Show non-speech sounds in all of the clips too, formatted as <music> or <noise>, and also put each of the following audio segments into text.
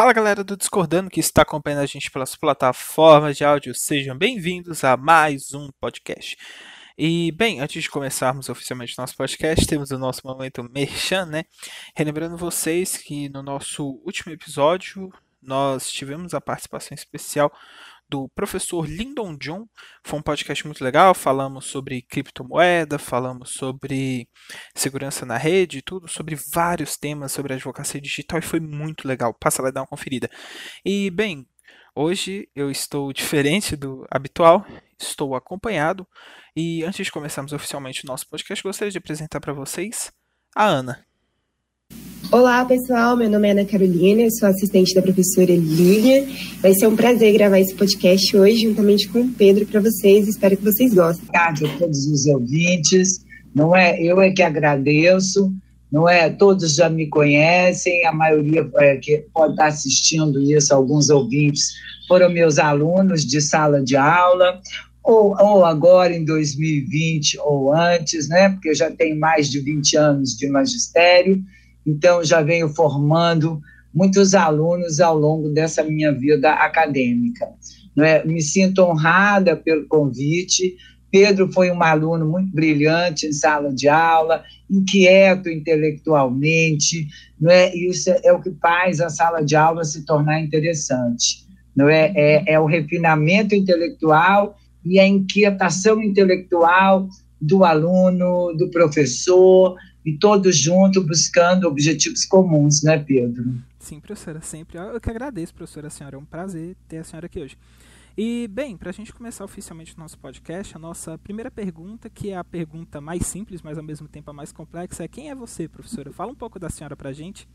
Fala galera do Discordando que está acompanhando a gente pelas plataformas de áudio, sejam bem-vindos a mais um podcast. E bem, antes de começarmos oficialmente nosso podcast, temos o nosso momento merchan, né? Relembrando vocês que no nosso último episódio nós tivemos a participação especial do professor Lyndon John. Foi um podcast muito legal. Falamos sobre criptomoeda, falamos sobre segurança na rede, tudo sobre vários temas sobre advocacia digital e foi muito legal. Passa lá e dá uma conferida. E bem, hoje eu estou diferente do habitual, estou acompanhado e antes de começarmos oficialmente o nosso podcast, gostaria de apresentar para vocês a Ana. Olá, pessoal. Meu nome é Ana Carolina, eu sou assistente da professora Lívia. Vai ser um prazer gravar esse podcast hoje, juntamente com o Pedro, para vocês. Espero que vocês gostem. Obrigada a todos os ouvintes. Não é eu é que agradeço. Não é todos já me conhecem, a maioria é, que pode estar assistindo isso, alguns ouvintes foram meus alunos de sala de aula, ou, ou agora em 2020 ou antes, né? Porque eu já tenho mais de 20 anos de magistério então, já venho formando muitos alunos ao longo dessa minha vida acadêmica. É? Me sinto honrada pelo convite. Pedro foi um aluno muito brilhante em sala de aula, inquieto intelectualmente, não é? Isso é o que faz a sala de aula se tornar interessante, não é? É, é o refinamento intelectual e a inquietação intelectual do aluno, do professor, e todos juntos buscando objetivos comuns, né, Pedro? Sim, professora, sempre. Eu que agradeço, professora, a senhora. É um prazer ter a senhora aqui hoje. E, bem, para a gente começar oficialmente o nosso podcast, a nossa primeira pergunta, que é a pergunta mais simples, mas ao mesmo tempo a mais complexa, é quem é você, professora? Fala um pouco da senhora para a gente.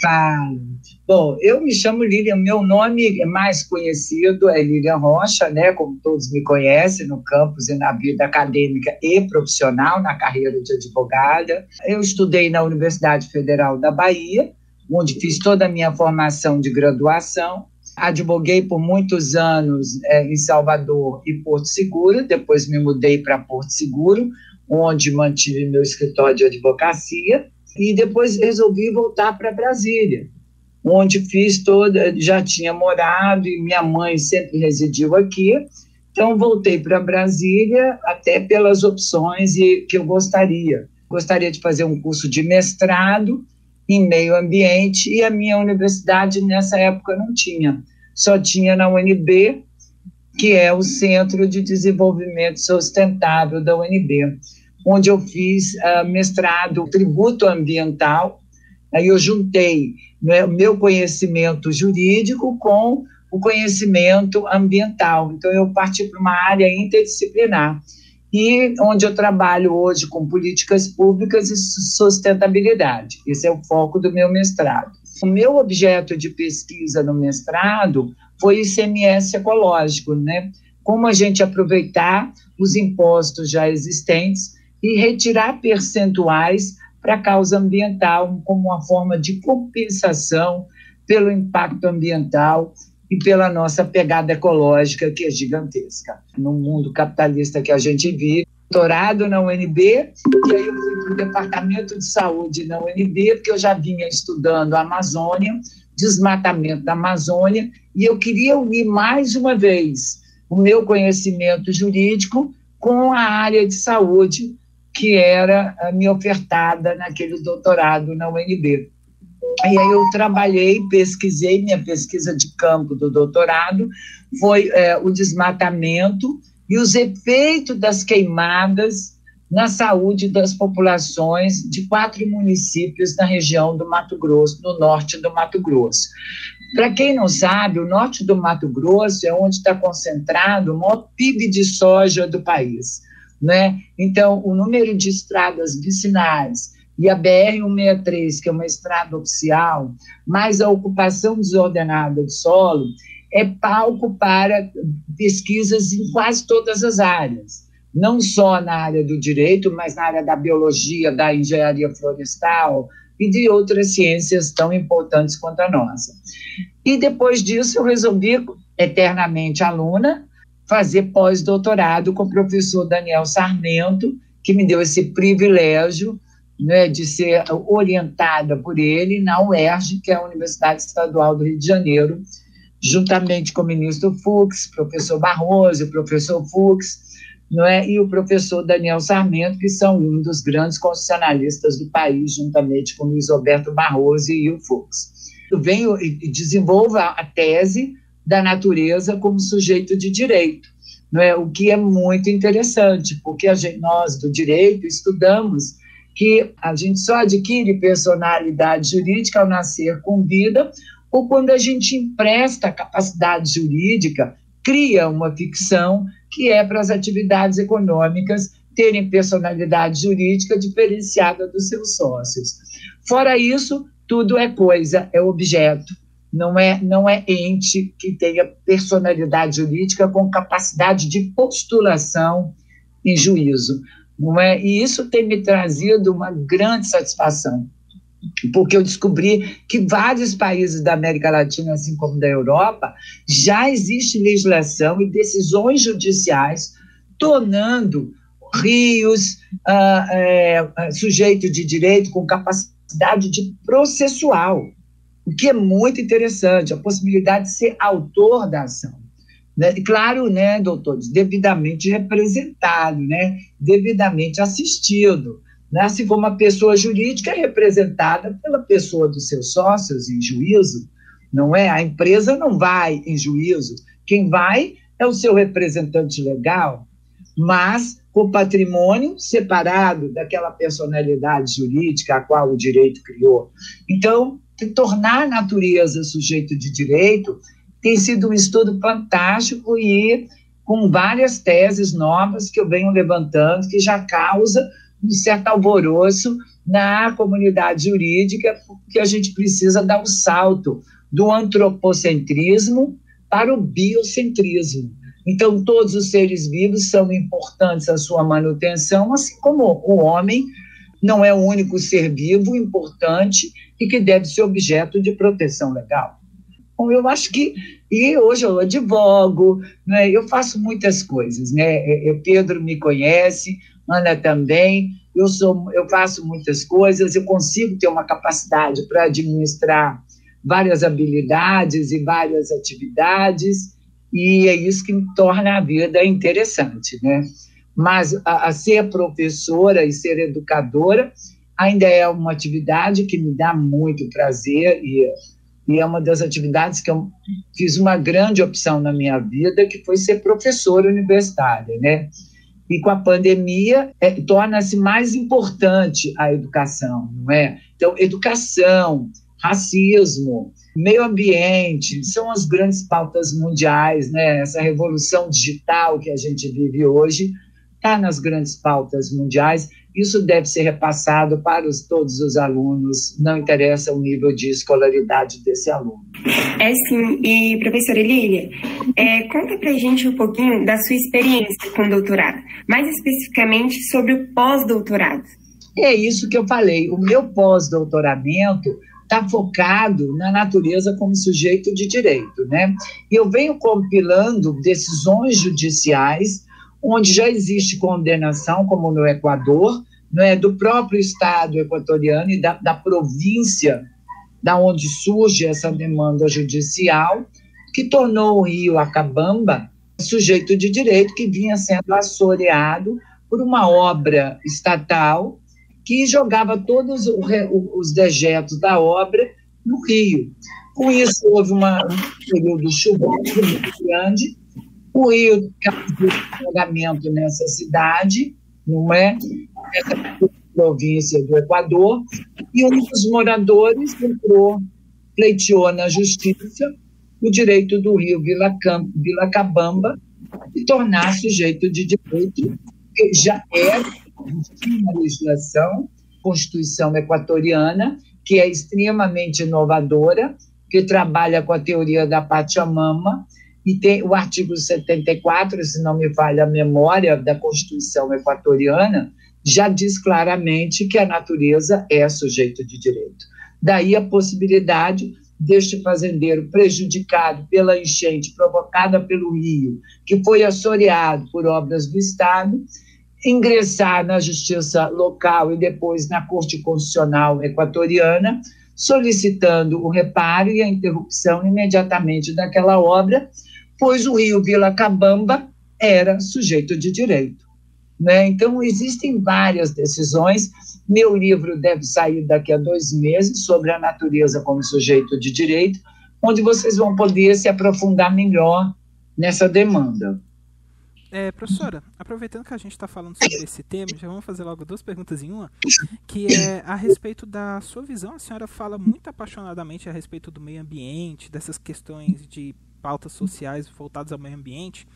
Falo. Bom, eu me chamo Lilian, meu nome mais conhecido é Lilian Rocha, né, como todos me conhecem no campus e na vida acadêmica e profissional, na carreira de advogada. Eu estudei na Universidade Federal da Bahia, onde fiz toda a minha formação de graduação. Advoguei por muitos anos é, em Salvador e Porto Seguro, depois me mudei para Porto Seguro, onde mantive meu escritório de advocacia e depois resolvi voltar para Brasília, onde fiz toda, já tinha morado e minha mãe sempre residiu aqui. Então voltei para Brasília até pelas opções e que eu gostaria. Gostaria de fazer um curso de mestrado em meio ambiente e a minha universidade nessa época não tinha. Só tinha na UNB, que é o Centro de Desenvolvimento Sustentável da UNB onde eu fiz uh, mestrado tributo ambiental. Aí eu juntei né, meu conhecimento jurídico com o conhecimento ambiental. Então eu parti para uma área interdisciplinar e onde eu trabalho hoje com políticas públicas e sustentabilidade. Esse é o foco do meu mestrado. O meu objeto de pesquisa no mestrado foi ICMS ecológico, né? Como a gente aproveitar os impostos já existentes e retirar percentuais para a causa ambiental como uma forma de compensação pelo impacto ambiental e pela nossa pegada ecológica, que é gigantesca. No mundo capitalista que a gente vive, doutorado na UNB, e aí eu fui para o Departamento de Saúde na UNB, porque eu já vinha estudando a Amazônia, desmatamento da Amazônia, e eu queria unir mais uma vez o meu conhecimento jurídico com a área de saúde, que era me ofertada naquele doutorado na UNB. E aí eu trabalhei, pesquisei, minha pesquisa de campo do doutorado foi é, o desmatamento e os efeitos das queimadas na saúde das populações de quatro municípios na região do Mato Grosso, no norte do Mato Grosso. Para quem não sabe, o norte do Mato Grosso é onde está concentrado o maior PIB de soja do país. Né? Então, o número de estradas vicinais e a BR-163, que é uma estrada oficial, mais a ocupação desordenada do solo, é palco para pesquisas em quase todas as áreas, não só na área do direito, mas na área da biologia, da engenharia florestal e de outras ciências tão importantes quanto a nossa. E depois disso eu resolvi, eternamente aluna, fazer pós-doutorado com o professor Daniel Sarmento, que me deu esse privilégio né, de ser orientada por ele na UERJ, que é a Universidade Estadual do Rio de Janeiro, juntamente com o ministro Fux, professor Barroso, professor Fux, não é? e o professor Daniel Sarmento, que são um dos grandes constitucionalistas do país, juntamente com o Luiz Roberto Barroso e o Fux. Eu venho e desenvolvo a tese da natureza como sujeito de direito, não é? o que é muito interessante, porque gente, nós do direito estudamos que a gente só adquire personalidade jurídica ao nascer com vida ou quando a gente empresta capacidade jurídica, cria uma ficção que é para as atividades econômicas terem personalidade jurídica diferenciada dos seus sócios. Fora isso, tudo é coisa, é objeto, não é, não é ente que tenha personalidade jurídica com capacidade de postulação em juízo. Não é? E isso tem me trazido uma grande satisfação, porque eu descobri que vários países da América Latina, assim como da Europa, já existe legislação e decisões judiciais tornando rios uh, é, sujeito de direito com capacidade de processual, o que é muito interessante, a possibilidade de ser autor da ação. Né? Claro, né, doutores, devidamente representado, né, devidamente assistido né? assim como a pessoa jurídica é representada pela pessoa dos seus sócios em juízo, não é? A empresa não vai em juízo, quem vai é o seu representante legal, mas com patrimônio separado daquela personalidade jurídica a qual o direito criou. Então, tornar a natureza sujeito de direito tem sido um estudo fantástico e com várias teses novas que eu venho levantando, que já causa um certo alvoroço na comunidade jurídica, porque a gente precisa dar um salto do antropocentrismo para o biocentrismo. Então, todos os seres vivos são importantes à sua manutenção, assim como o homem não é o único ser vivo importante e que deve ser objeto de proteção legal. Bom, eu acho que, e hoje eu advogo, né, eu faço muitas coisas, né? É, Pedro me conhece, Ana também. Eu sou, eu faço muitas coisas, eu consigo ter uma capacidade para administrar várias habilidades e várias atividades, e é isso que me torna a vida interessante, né? Mas a, a ser professora e ser educadora ainda é uma atividade que me dá muito prazer e, e é uma das atividades que eu fiz uma grande opção na minha vida, que foi ser professora universitária, né? E com a pandemia, é, torna-se mais importante a educação, não é? Então, educação, racismo, meio ambiente, são as grandes pautas mundiais, né? Essa revolução digital que a gente vive hoje está nas grandes pautas mundiais isso deve ser repassado para os, todos os alunos, não interessa o nível de escolaridade desse aluno. É sim, e professora Lília, é, conta para a gente um pouquinho da sua experiência com o doutorado, mais especificamente sobre o pós-doutorado. É isso que eu falei, o meu pós-doutoramento está focado na natureza como sujeito de direito, né? E eu venho compilando decisões judiciais onde já existe condenação, como no Equador, não é, do próprio Estado equatoriano e da, da província da onde surge essa demanda judicial, que tornou o Rio Acabamba sujeito de direito que vinha sendo assoreado por uma obra estatal que jogava todos os dejetos da obra no Rio. Com isso, houve uma, um período chuvoso muito grande o Rio causou alagamento nessa cidade, não é? Nessa província do Equador, e um dos moradores entrou, pleiteou na justiça o direito do Rio Vila, Cam Vila Cabamba de tornar sujeito de direito, que já era, tinha a legislação, Constituição equatoriana, que é extremamente inovadora, que trabalha com a teoria da Pachamama, e tem o artigo 74, se não me falha a memória, da Constituição equatoriana, já diz claramente que a natureza é sujeito de direito. Daí a possibilidade deste fazendeiro prejudicado pela enchente provocada pelo rio, que foi assoreado por obras do Estado, ingressar na justiça local e depois na Corte Constitucional Equatoriana, solicitando o reparo e a interrupção imediatamente daquela obra, pois o rio Vila Cabamba era sujeito de direito. Né? Então, existem várias decisões. Meu livro deve sair daqui a dois meses sobre a natureza como sujeito de direito, onde vocês vão poder se aprofundar melhor nessa demanda. É, professora, aproveitando que a gente está falando sobre esse tema, já vamos fazer logo duas perguntas em uma, que é a respeito da sua visão. A senhora fala muito apaixonadamente a respeito do meio ambiente, dessas questões de pautas sociais voltadas ao meio ambiente.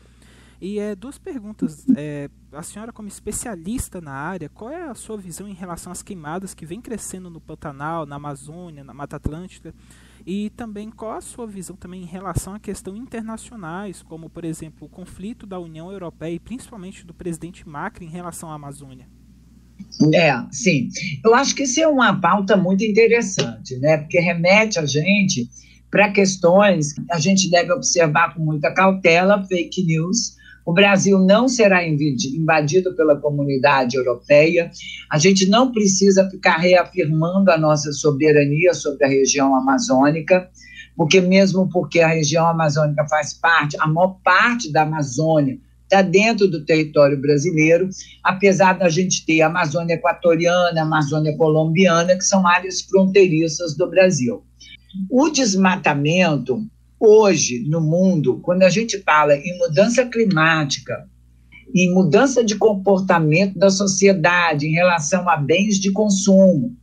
E é, duas perguntas. É, <laughs> a senhora, como especialista na área, qual é a sua visão em relação às queimadas que vem crescendo no Pantanal, na Amazônia, na Mata Atlântica? E também qual a sua visão também em relação a questões internacionais, como por exemplo o conflito da União Europeia e principalmente do presidente Macri em relação à Amazônia? É, sim. Eu acho que isso é uma pauta muito interessante, né? Porque remete a gente para questões que a gente deve observar com muita cautela, fake news, o Brasil não será invadido pela comunidade europeia. A gente não precisa ficar reafirmando a nossa soberania sobre a região amazônica, porque mesmo porque a região amazônica faz parte, a maior parte da Amazônia está dentro do território brasileiro, apesar da gente ter a Amazônia equatoriana, a Amazônia colombiana, que são áreas fronteiriças do Brasil. O desmatamento Hoje, no mundo, quando a gente fala em mudança climática, em mudança de comportamento da sociedade em relação a bens de consumo,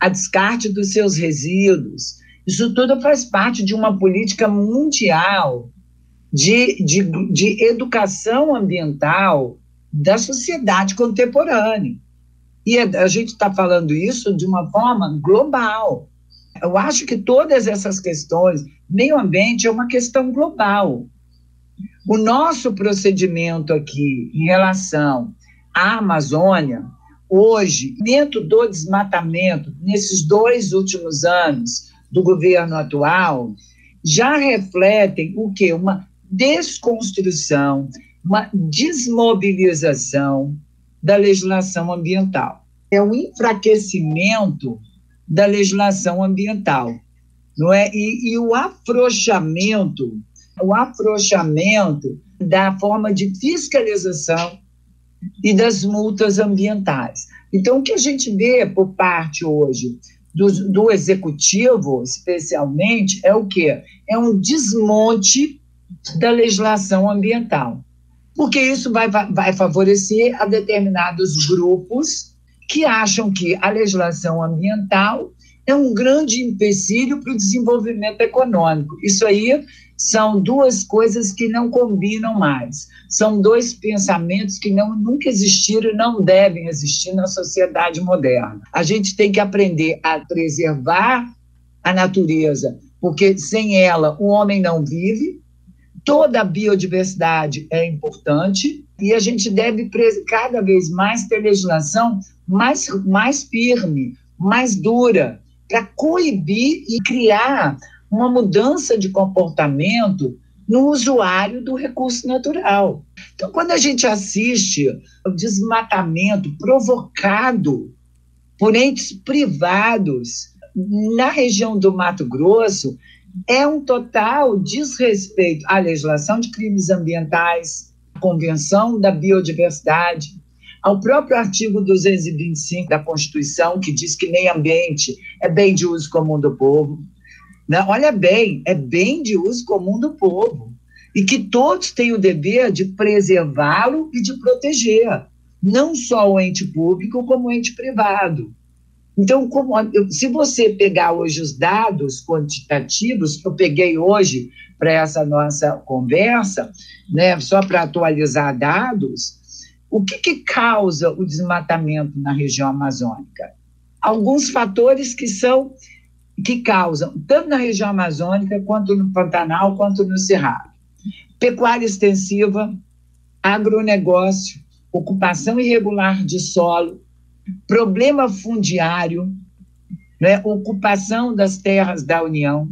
a descarte dos seus resíduos, isso tudo faz parte de uma política mundial de, de, de educação ambiental da sociedade contemporânea. E a gente está falando isso de uma forma global. Eu acho que todas essas questões, meio ambiente é uma questão global. O nosso procedimento aqui em relação à Amazônia, hoje, dentro do desmatamento, nesses dois últimos anos do governo atual, já refletem o que? Uma desconstrução, uma desmobilização da legislação ambiental. É um enfraquecimento da legislação ambiental, não é? E, e o afrouxamento, o afrouxamento da forma de fiscalização e das multas ambientais. Então, o que a gente vê por parte hoje do, do executivo, especialmente, é o quê? É um desmonte da legislação ambiental. Porque isso vai, vai favorecer a determinados grupos que acham que a legislação ambiental é um grande empecilho para o desenvolvimento econômico. Isso aí são duas coisas que não combinam mais. São dois pensamentos que não, nunca existiram e não devem existir na sociedade moderna. A gente tem que aprender a preservar a natureza, porque sem ela o homem não vive. Toda a biodiversidade é importante e a gente deve cada vez mais ter legislação mais, mais firme, mais dura, para coibir e criar uma mudança de comportamento no usuário do recurso natural. Então, quando a gente assiste o desmatamento provocado por entes privados na região do Mato Grosso, é um total desrespeito à legislação de crimes ambientais, à Convenção da Biodiversidade, ao próprio artigo 225 da Constituição, que diz que meio ambiente é bem de uso comum do povo. Né? Olha bem, é bem de uso comum do povo. E que todos têm o dever de preservá-lo e de proteger, não só o ente público, como o ente privado. Então, como, se você pegar hoje os dados quantitativos, que eu peguei hoje para essa nossa conversa, né, só para atualizar dados, o que, que causa o desmatamento na região amazônica? Alguns fatores que são que causam, tanto na região amazônica, quanto no Pantanal, quanto no Cerrado. Pecuária extensiva, agronegócio, ocupação irregular de solo, problema fundiário, né, ocupação das terras da União,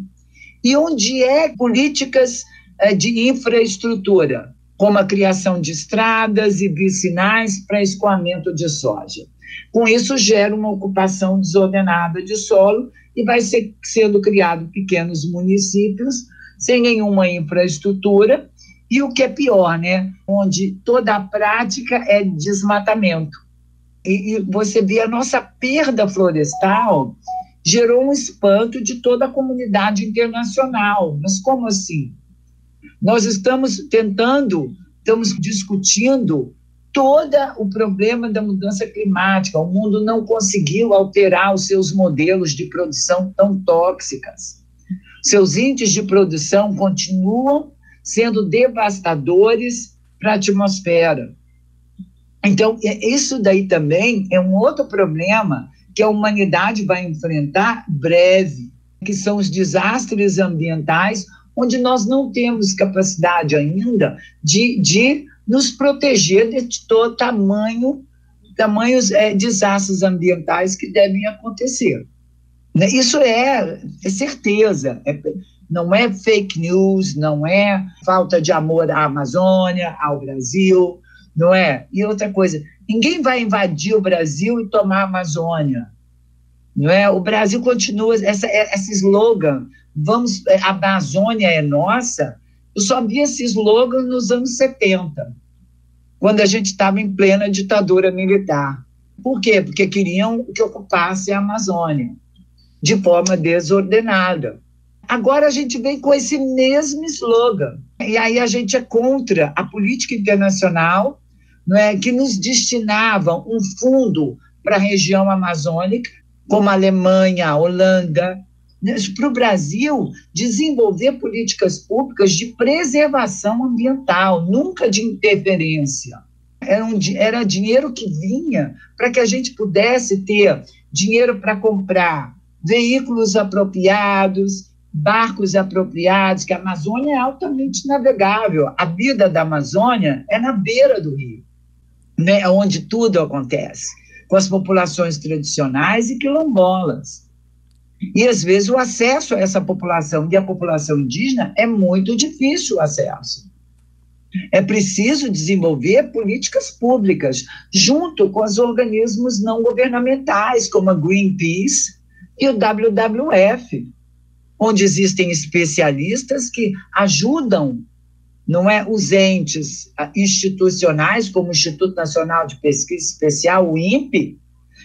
e onde é políticas eh, de infraestrutura, como a criação de estradas e vicinais para escoamento de soja. Com isso, gera uma ocupação desordenada de solo e vai ser, sendo criado pequenos municípios sem nenhuma infraestrutura e o que é pior, né? Onde toda a prática é desmatamento. E, e você vê a nossa perda florestal gerou um espanto de toda a comunidade internacional. Mas como assim? Nós estamos tentando, estamos discutindo todo o problema da mudança climática. O mundo não conseguiu alterar os seus modelos de produção tão tóxicas. Seus índices de produção continuam sendo devastadores para a atmosfera. Então, é, isso daí também é um outro problema que a humanidade vai enfrentar breve, que são os desastres ambientais, onde nós não temos capacidade ainda de, de nos proteger de todo tamanho, tamanhos é, desastres ambientais que devem acontecer. Né? Isso é, é certeza, é, não é fake news, não é falta de amor à Amazônia, ao Brasil, não é? E outra coisa, ninguém vai invadir o Brasil e tomar a Amazônia, não é? O Brasil continua essa esse slogan, vamos, a Amazônia é nossa. Eu só vi esse slogan nos anos 70, quando a gente estava em plena ditadura militar. Por quê? Porque queriam que ocupasse a Amazônia de forma desordenada. Agora a gente vem com esse mesmo slogan. E aí a gente é contra a política internacional, não é, que nos destinava um fundo para a região amazônica, como a Alemanha, a Holanda, para o Brasil desenvolver políticas públicas de preservação ambiental, nunca de interferência. Era, um, era dinheiro que vinha para que a gente pudesse ter dinheiro para comprar veículos apropriados, barcos apropriados, que a Amazônia é altamente navegável. A vida da Amazônia é na beira do rio, né, onde tudo acontece, com as populações tradicionais e quilombolas. E às vezes o acesso a essa população e a população indígena é muito difícil o acesso. É preciso desenvolver políticas públicas junto com os organismos não governamentais, como a Greenpeace e o WWF, onde existem especialistas que ajudam, não é, os entes ah, institucionais, como o Instituto Nacional de Pesquisa Especial, o INPE,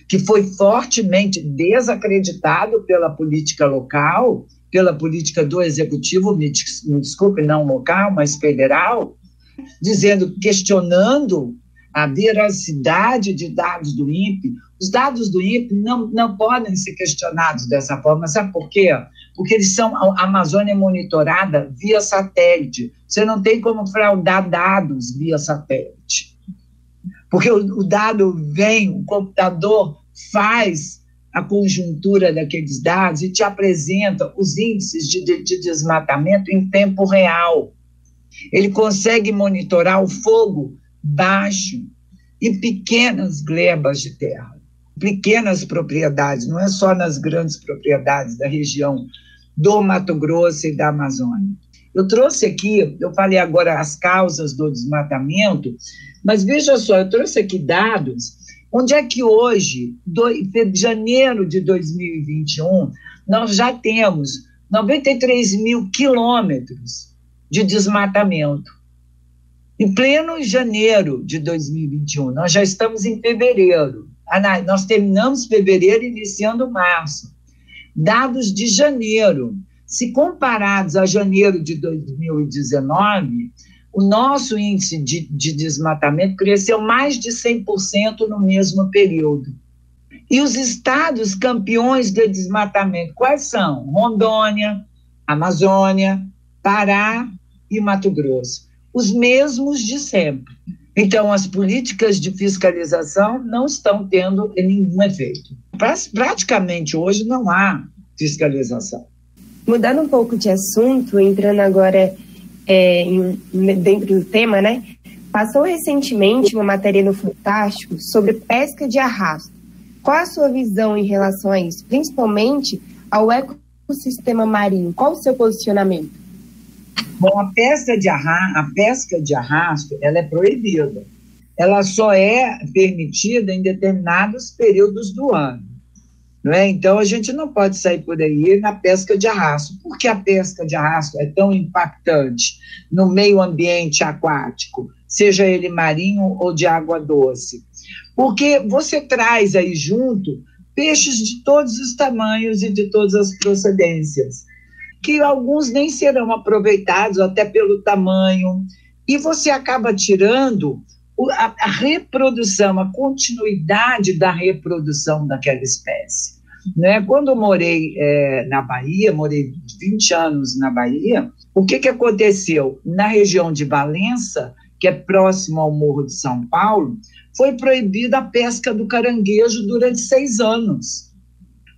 que foi fortemente desacreditado pela política local, pela política do executivo, me, desculpe, não local, mas federal, dizendo, questionando a veracidade de dados do INPE. Os dados do INPE não, não podem ser questionados dessa forma. Sabe por quê? Porque eles são a Amazônia monitorada via satélite. Você não tem como fraudar dados via satélite. Porque o, o dado vem, o computador faz a conjuntura daqueles dados e te apresenta os índices de, de, de desmatamento em tempo real. Ele consegue monitorar o fogo baixo e pequenas glebas de terra, pequenas propriedades, não é só nas grandes propriedades da região do Mato Grosso e da Amazônia. Eu trouxe aqui, eu falei agora as causas do desmatamento, mas veja só, eu trouxe aqui dados. Onde é que hoje, do, janeiro de 2021, nós já temos 93 mil quilômetros de desmatamento? Em pleno janeiro de 2021, nós já estamos em fevereiro. Nós terminamos fevereiro, iniciando março. Dados de janeiro, se comparados a janeiro de 2019, o nosso índice de, de desmatamento cresceu mais de 100% no mesmo período. E os estados campeões de desmatamento, quais são? Rondônia, Amazônia, Pará e Mato Grosso os mesmos de sempre. Então, as políticas de fiscalização não estão tendo nenhum efeito. Praticamente hoje não há fiscalização. Mudando um pouco de assunto, entrando agora é, em, dentro do tema, né? Passou recentemente uma matéria no Fantástico sobre pesca de arrasto. Qual a sua visão em relação a isso, principalmente ao ecossistema marinho? Qual o seu posicionamento? Bom, a pesca de arrasto, a pesca de arrasto, ela é proibida. Ela só é permitida em determinados períodos do ano. Não é? Então, a gente não pode sair por aí na pesca de arrasto. Por que a pesca de arrasto é tão impactante no meio ambiente aquático, seja ele marinho ou de água doce? Porque você traz aí junto peixes de todos os tamanhos e de todas as procedências, que alguns nem serão aproveitados até pelo tamanho, e você acaba tirando a, a reprodução, a continuidade da reprodução daquela espécie. Né? Quando eu morei é, na Bahia, morei 20 anos na Bahia, o que, que aconteceu? Na região de Valença, que é próximo ao Morro de São Paulo, foi proibida a pesca do caranguejo durante seis anos.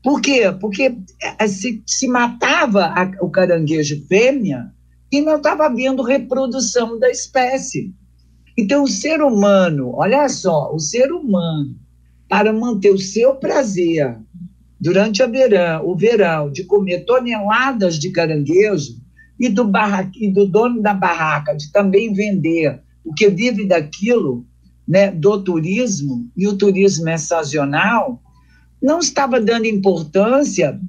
Por quê? Porque é, se, se matava a, o caranguejo fêmea e não estava havendo reprodução da espécie. Então, o ser humano, olha só, o ser humano, para manter o seu prazer durante a verão, o verão de comer toneladas de caranguejo e do, barra, e do dono da barraca de também vender o que vive daquilo, né, do turismo, e o turismo é sazonal, não estava dando importância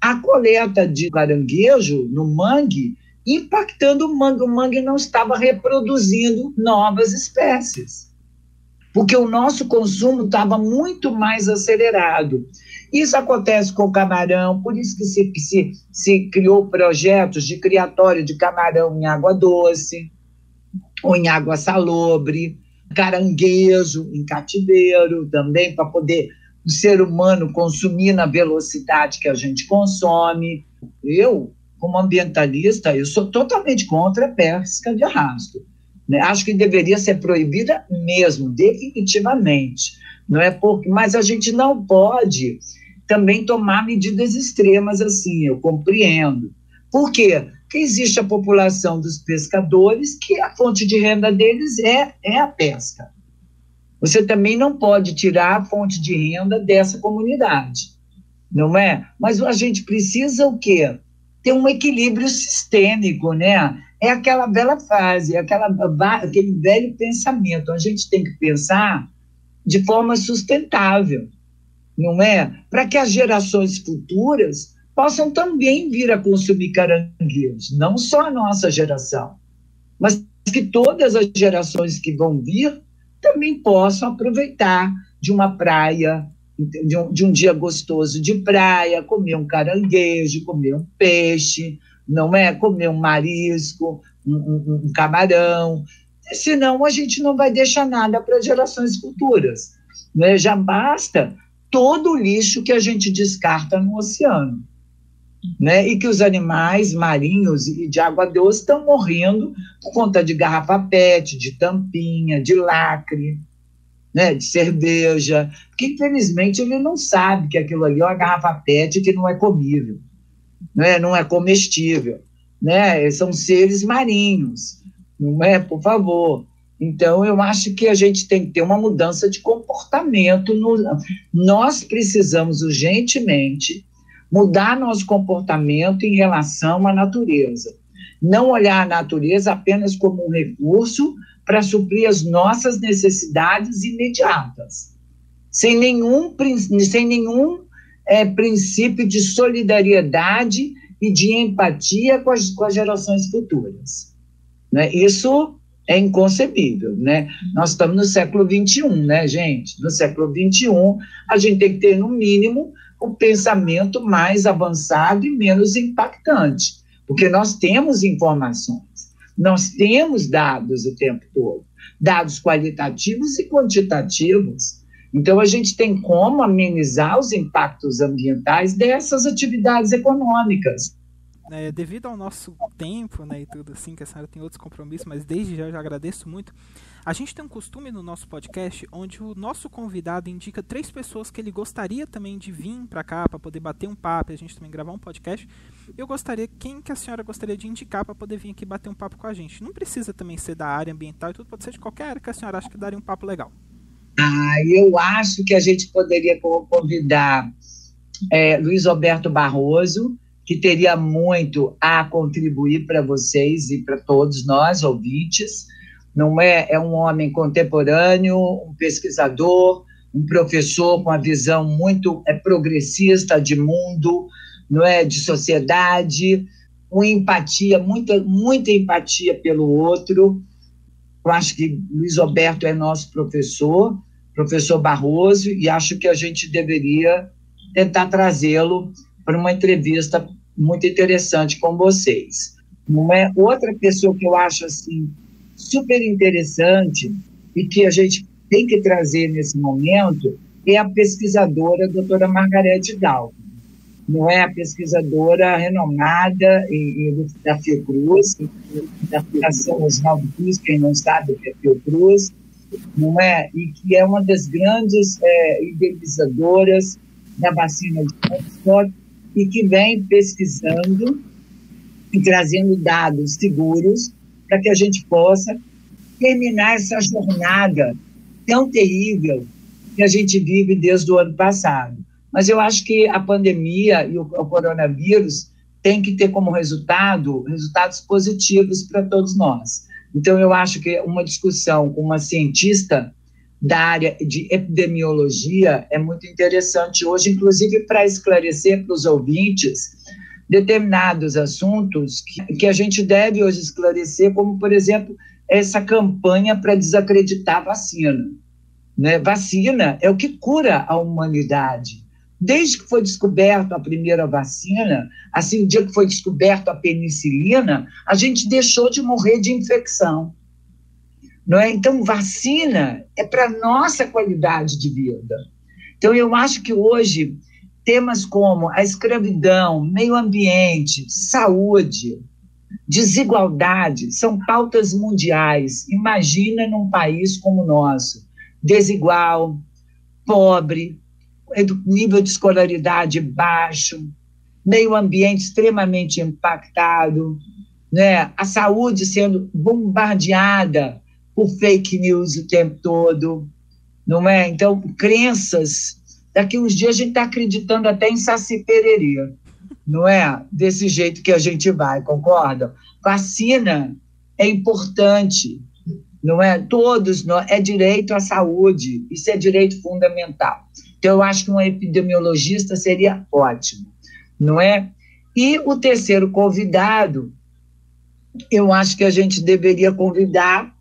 à coleta de caranguejo no mangue impactando o mangue. O mangue não estava reproduzindo novas espécies, porque o nosso consumo estava muito mais acelerado. Isso acontece com o camarão, por isso que se, se, se criou projetos de criatório de camarão em água doce, ou em água salobre, caranguejo em cativeiro também, para poder o ser humano consumir na velocidade que a gente consome. Eu como ambientalista, eu sou totalmente contra a pesca de arrasto. Né? Acho que deveria ser proibida mesmo, definitivamente. Não é porque, mas a gente não pode também tomar medidas extremas assim, eu compreendo. Por quê? Porque existe a população dos pescadores que a fonte de renda deles é, é a pesca. Você também não pode tirar a fonte de renda dessa comunidade, não é? Mas a gente precisa o quê? Ter um equilíbrio sistêmico, né? É aquela bela frase, aquela, aquele velho pensamento. A gente tem que pensar de forma sustentável, não é? Para que as gerações futuras possam também vir a consumir caranguejos, não só a nossa geração, mas que todas as gerações que vão vir também possam aproveitar de uma praia, de um, de um dia gostoso de praia, comer um caranguejo, comer um peixe, não é? Comer um marisco, um, um, um camarão. Senão a gente não vai deixar nada para gerações futuras. Né? Já basta todo o lixo que a gente descarta no oceano. Né? E que os animais marinhos e de água doce estão morrendo por conta de garrafa PET, de tampinha, de lacre né, de cerveja, porque infelizmente ele não sabe que aquilo ali é uma garrafa PET que não é comível, né, não é comestível, né, são seres marinhos, não é, por favor. Então, eu acho que a gente tem que ter uma mudança de comportamento. No... Nós precisamos urgentemente mudar nosso comportamento em relação à natureza. Não olhar a natureza apenas como um recurso para suprir as nossas necessidades imediatas, sem nenhum, sem nenhum é, princípio de solidariedade e de empatia com as, com as gerações futuras. Né? Isso é inconcebível, né? Nós estamos no século XXI, né, gente? No século XXI, a gente tem que ter, no mínimo, um pensamento mais avançado e menos impactante, porque nós temos informações. Nós temos dados o tempo todo, dados qualitativos e quantitativos. Então, a gente tem como amenizar os impactos ambientais dessas atividades econômicas. É, devido ao nosso tempo né, e tudo assim, que a senhora tem outros compromissos, mas desde já eu já agradeço muito. A gente tem um costume no nosso podcast onde o nosso convidado indica três pessoas que ele gostaria também de vir para cá para poder bater um papo e a gente também gravar um podcast. Eu gostaria, quem que a senhora gostaria de indicar para poder vir aqui bater um papo com a gente? Não precisa também ser da área ambiental e tudo, pode ser de qualquer área que a senhora acha que daria um papo legal. Ah, eu acho que a gente poderia convidar é, Luiz Alberto Barroso, que teria muito a contribuir para vocês e para todos nós, ouvintes. Não é, é um homem contemporâneo, um pesquisador, um professor com a visão muito é, progressista de mundo, não é, de sociedade, com empatia, muita, muita empatia pelo outro. Eu acho que Luiz Alberto é nosso professor, professor Barroso, e acho que a gente deveria tentar trazê-lo para uma entrevista muito interessante com vocês. Não é outra pessoa que eu acho assim super interessante e que a gente tem que trazer nesse momento é a pesquisadora doutora Margarete Dalton. Não é a pesquisadora renomada e, e da Fiocruz, da Fundação Oswaldo Cruz, quem não sabe o que é Fiocruz, não é? E que é uma das grandes é, idealizadoras da vacina de Oxford e que vem pesquisando e trazendo dados seguros para que a gente possa terminar essa jornada tão terrível que a gente vive desde o ano passado. Mas eu acho que a pandemia e o, o coronavírus têm que ter como resultado resultados positivos para todos nós. Então, eu acho que uma discussão com uma cientista da área de epidemiologia é muito interessante hoje, inclusive para esclarecer para os ouvintes determinados assuntos que, que a gente deve hoje esclarecer, como, por exemplo, essa campanha para desacreditar a vacina. Né? Vacina é o que cura a humanidade. Desde que foi descoberta a primeira vacina, assim, o dia que foi descoberta a penicilina, a gente deixou de morrer de infecção. Não é? Então, vacina é para nossa qualidade de vida. Então, eu acho que hoje temas como a escravidão, meio ambiente, saúde, desigualdade são pautas mundiais. Imagina num país como o nosso, desigual, pobre, nível de escolaridade baixo, meio ambiente extremamente impactado, né? a saúde sendo bombardeada por fake news o tempo todo, não é? Então, crenças. Daqui uns dias a gente está acreditando até em Saci não é? Desse jeito que a gente vai, concorda? Vacina é importante, não é? Todos, nós, é direito à saúde, isso é direito fundamental. Então, eu acho que um epidemiologista seria ótimo, não é? E o terceiro convidado, eu acho que a gente deveria convidar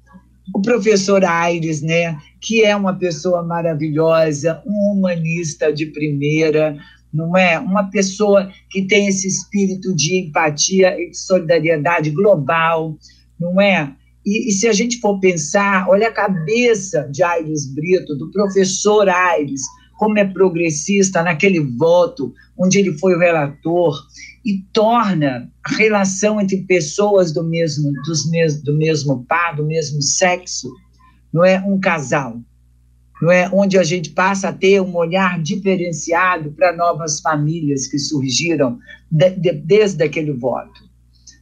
o professor Aires, né, que é uma pessoa maravilhosa, um humanista de primeira, não é? Uma pessoa que tem esse espírito de empatia e de solidariedade global, não é? E, e, se a gente for pensar, olha a cabeça de Aires Brito, do professor Aires, como é progressista naquele voto onde ele foi o relator, e torna a relação entre pessoas do mesmo, dos mes, do mesmo par, do mesmo sexo, não é um casal, não é onde a gente passa a ter um olhar diferenciado para novas famílias que surgiram de, de, desde aquele voto,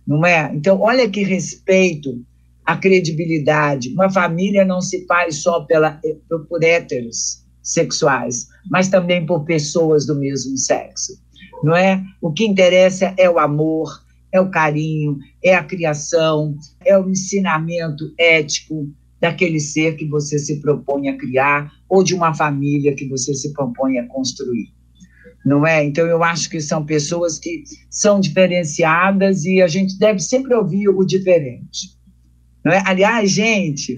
não é? Então, olha que respeito à credibilidade. Uma família não se faz só pela, por héteros sexuais, mas também por pessoas do mesmo sexo não é? O que interessa é o amor, é o carinho, é a criação, é o ensinamento ético daquele ser que você se propõe a criar ou de uma família que você se propõe a construir. Não é? Então eu acho que são pessoas que são diferenciadas e a gente deve sempre ouvir o diferente. Não é? Aliás, gente,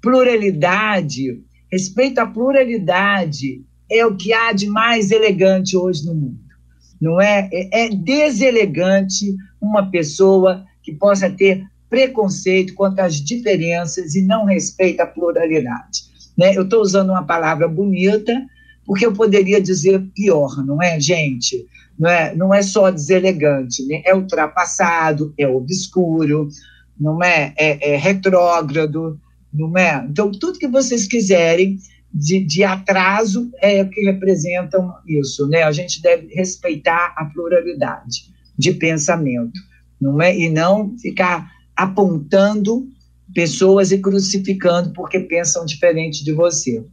pluralidade, respeito à pluralidade é o que há de mais elegante hoje no mundo não é? É, é deselegante uma pessoa que possa ter preconceito quanto às diferenças e não respeita a pluralidade. Né? Eu estou usando uma palavra bonita, porque eu poderia dizer pior, não é, gente? Não é, não é só deselegante, né? é ultrapassado, é obscuro, não é? é, é retrógrado, não é? Então, tudo que vocês quiserem, de, de atraso é o que representam isso, né? A gente deve respeitar a pluralidade de pensamento, não é? E não ficar apontando pessoas e crucificando porque pensam diferente de você,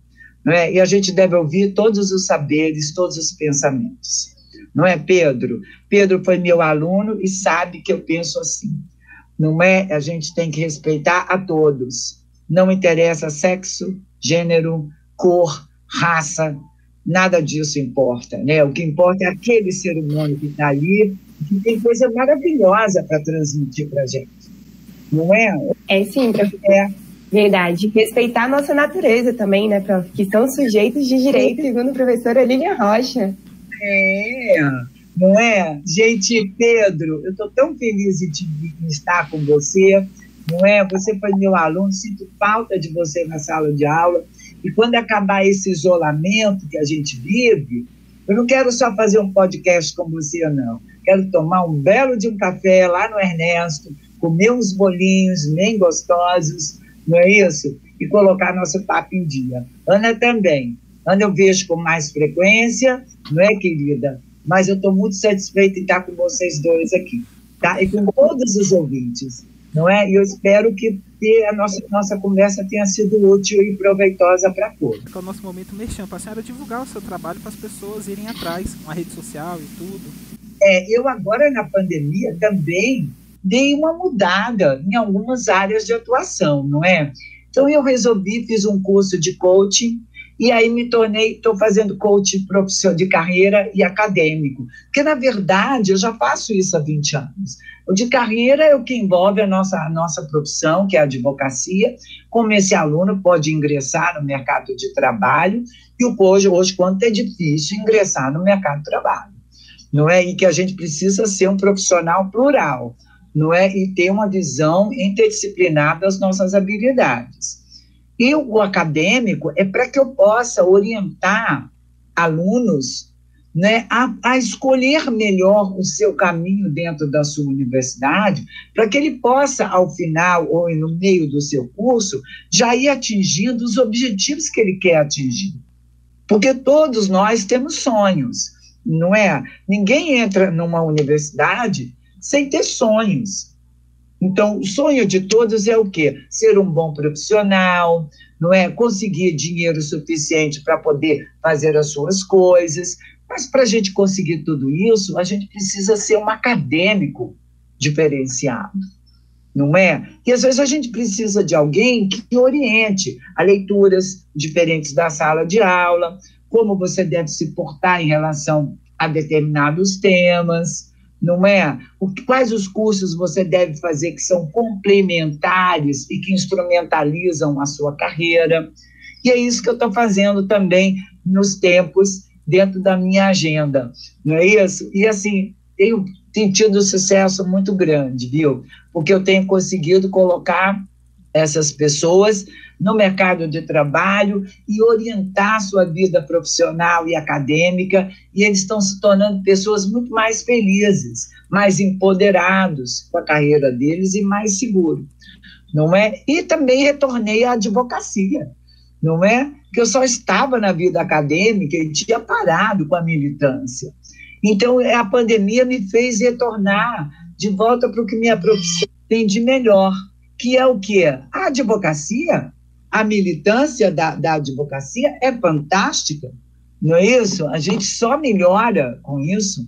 não é? E a gente deve ouvir todos os saberes, todos os pensamentos. não é, Pedro? Pedro foi meu aluno e sabe que eu penso assim. Não é? A gente tem que respeitar a todos. Não interessa sexo, gênero, cor, raça, nada disso importa, né? O que importa é aquele ser humano que está ali, que tem coisa maravilhosa para transmitir para a gente, não é? É sim, é. Verdade. Respeitar a nossa natureza também, né, prof? Que são sujeitos de direito, segundo a professora Lilian Rocha. É, não é? Gente, Pedro, eu estou tão feliz de, te, de estar com você, não é? Você foi meu aluno, sinto falta de você na sala de aula. E quando acabar esse isolamento que a gente vive, eu não quero só fazer um podcast com você, não. Quero tomar um belo de um café lá no Ernesto, comer uns bolinhos bem gostosos, não é isso? E colocar nosso papo em dia. Ana também. Ana eu vejo com mais frequência, não é, querida? Mas eu estou muito satisfeita em estar com vocês dois aqui, tá? E com todos os ouvintes não é? E eu espero que a nossa, nossa conversa tenha sido útil e proveitosa para todos. É o nosso momento mexendo, para a senhora divulgar o seu trabalho para as pessoas irem atrás, com a rede social e tudo. É, eu agora na pandemia também dei uma mudada em algumas áreas de atuação, não é? Então eu resolvi, fiz um curso de coaching e aí me tornei, estou fazendo coaching profissional de carreira e acadêmico, porque na verdade eu já faço isso há 20 anos. O de carreira é o que envolve a nossa, a nossa profissão, que é a advocacia, como esse aluno pode ingressar no mercado de trabalho, e hoje, hoje quanto é difícil ingressar no mercado de trabalho, não é? E que a gente precisa ser um profissional plural, não é? E ter uma visão interdisciplinar das nossas habilidades. E o acadêmico é para que eu possa orientar alunos né, a, a, escolher melhor o seu caminho dentro da sua universidade, para que ele possa, ao final ou no meio do seu curso, já ir atingindo os objetivos que ele quer atingir. Porque todos nós temos sonhos, não é? Ninguém entra numa universidade sem ter sonhos. Então, o sonho de todos é o quê? Ser um bom profissional, não é? Conseguir dinheiro suficiente para poder fazer as suas coisas. Mas para a gente conseguir tudo isso, a gente precisa ser um acadêmico diferenciado, não é? E às vezes a gente precisa de alguém que oriente a leituras diferentes da sala de aula, como você deve se portar em relação a determinados temas não é? O, quais os cursos você deve fazer que são complementares e que instrumentalizam a sua carreira. E é isso que eu estou fazendo também nos tempos dentro da minha agenda, não é isso? E assim, tenho, tenho tido sucesso muito grande, viu? Porque eu tenho conseguido colocar essas pessoas no mercado de trabalho e orientar sua vida profissional e acadêmica, e eles estão se tornando pessoas muito mais felizes, mais empoderados com a carreira deles e mais seguros, não é? E também retornei à advocacia, não é? Que eu só estava na vida acadêmica e tinha parado com a militância. Então, a pandemia me fez retornar de volta para o que minha profissão tem de melhor, que é o quê? A advocacia a militância da, da advocacia é fantástica, não é isso? A gente só melhora com isso,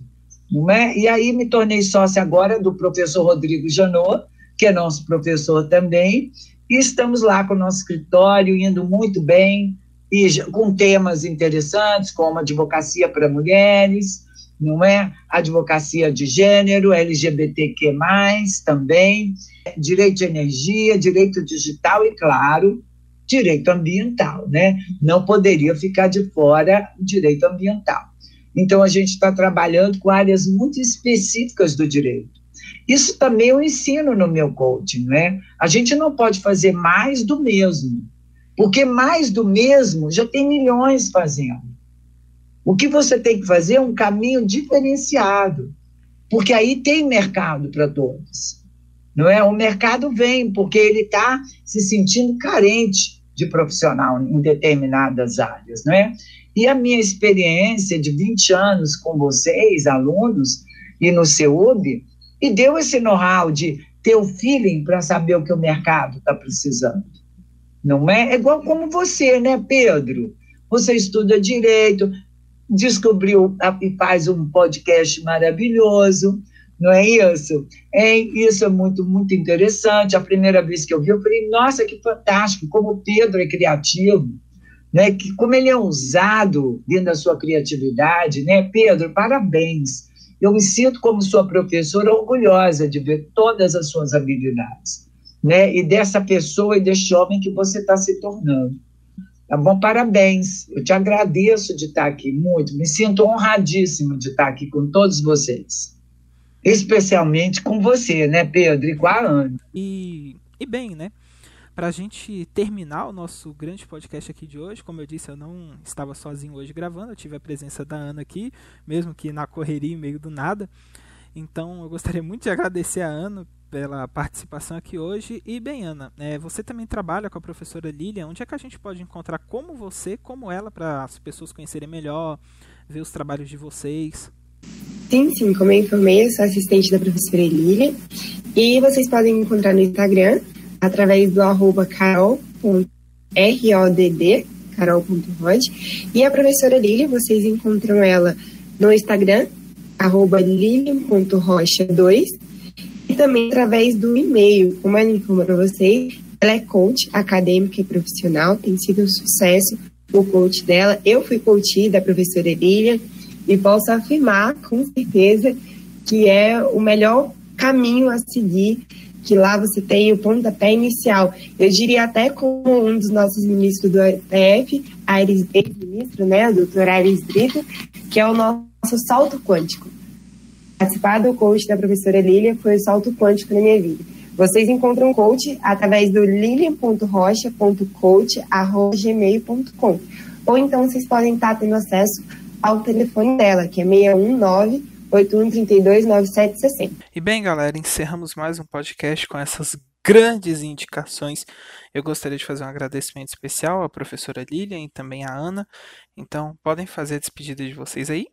não é? E aí me tornei sócia agora do professor Rodrigo Janot, que é nosso professor também, e estamos lá com o nosso escritório, indo muito bem, e com temas interessantes, como advocacia para mulheres, não é? Advocacia de gênero, LGBTQ+, também, direito de energia, direito digital e, claro, direito ambiental, né? Não poderia ficar de fora o direito ambiental. Então, a gente está trabalhando com áreas muito específicas do direito. Isso também eu ensino no meu coaching, né? A gente não pode fazer mais do mesmo, porque mais do mesmo já tem milhões fazendo. O que você tem que fazer é um caminho diferenciado, porque aí tem mercado para todos não é? O mercado vem porque ele está se sentindo carente de profissional em determinadas áreas, não é? E a minha experiência de 20 anos com vocês, alunos, e no CEUB, e deu esse know-how de ter o feeling para saber o que o mercado está precisando. Não é? É igual como você, né, Pedro? Você estuda direito, descobriu e faz um podcast maravilhoso, não é isso? É, isso é muito, muito interessante. A primeira vez que eu vi, eu falei, nossa, que fantástico, como o Pedro é criativo, né? Que, como ele é ousado dentro da sua criatividade, né? Pedro, parabéns. Eu me sinto, como sua professora, orgulhosa de ver todas as suas habilidades, né? E dessa pessoa e deste homem que você está se tornando. Tá bom? Parabéns. Eu te agradeço de estar aqui muito. Me sinto honradíssimo de estar aqui com todos vocês. Especialmente com você, né, Pedro? E com a Ana. E, e bem, né? Para a gente terminar o nosso grande podcast aqui de hoje, como eu disse, eu não estava sozinho hoje gravando, eu tive a presença da Ana aqui, mesmo que na correria, meio do nada. Então eu gostaria muito de agradecer a Ana pela participação aqui hoje. E bem, Ana, é, você também trabalha com a professora Lilian. Onde é que a gente pode encontrar como você, como ela, para as pessoas conhecerem melhor, ver os trabalhos de vocês? Sim, sim, como eu informei, eu sou assistente da professora Lilian. E vocês podem encontrar no Instagram através do arroba carol.rodd, carol.rod. E a professora Lilian, vocês encontram ela no Instagram, arroba lilian.rocha2 e também através do e-mail. Como ela informa para vocês, ela é coach acadêmica e profissional, tem sido um sucesso o coach dela. Eu fui coach da professora Lilian e posso afirmar com certeza que é o melhor caminho a seguir, que lá você tem o pontapé inicial. Eu diria até como um dos nossos ministros do STF, Aires ministro, né, o doutor Aires Brito, que é o nosso salto quântico. Participar do coach da professora Lilian foi o salto quântico na minha vida. Vocês encontram o coach através do lilian.rocha.coach.gmail.com ou então vocês podem estar tendo acesso ao telefone dela, que é 619 81329760. E bem, galera, encerramos mais um podcast com essas grandes indicações. Eu gostaria de fazer um agradecimento especial à professora Lilian e também à Ana. Então, podem fazer a despedida de vocês aí.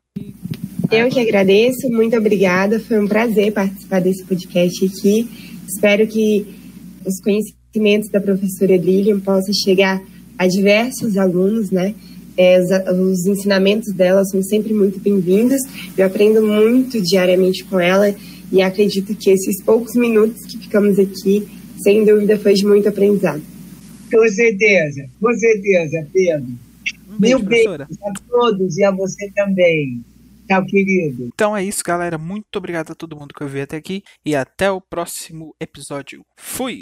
Eu que agradeço, muito obrigada. Foi um prazer participar desse podcast aqui. Espero que os conhecimentos da professora Lilian possam chegar a diversos alunos, né? É, os, os, ensinamentos dela são sempre muito bem-vindos. Eu aprendo muito diariamente com ela e acredito que esses poucos minutos que ficamos aqui, sem dúvida, foi de muito aprendizado. Com certeza, com certeza, Pedro. Um beijo, Mil beijos a todos e a você também. Tchau, querido. Então é isso, galera. Muito obrigado a todo mundo que ouviu até aqui e até o próximo episódio. Fui!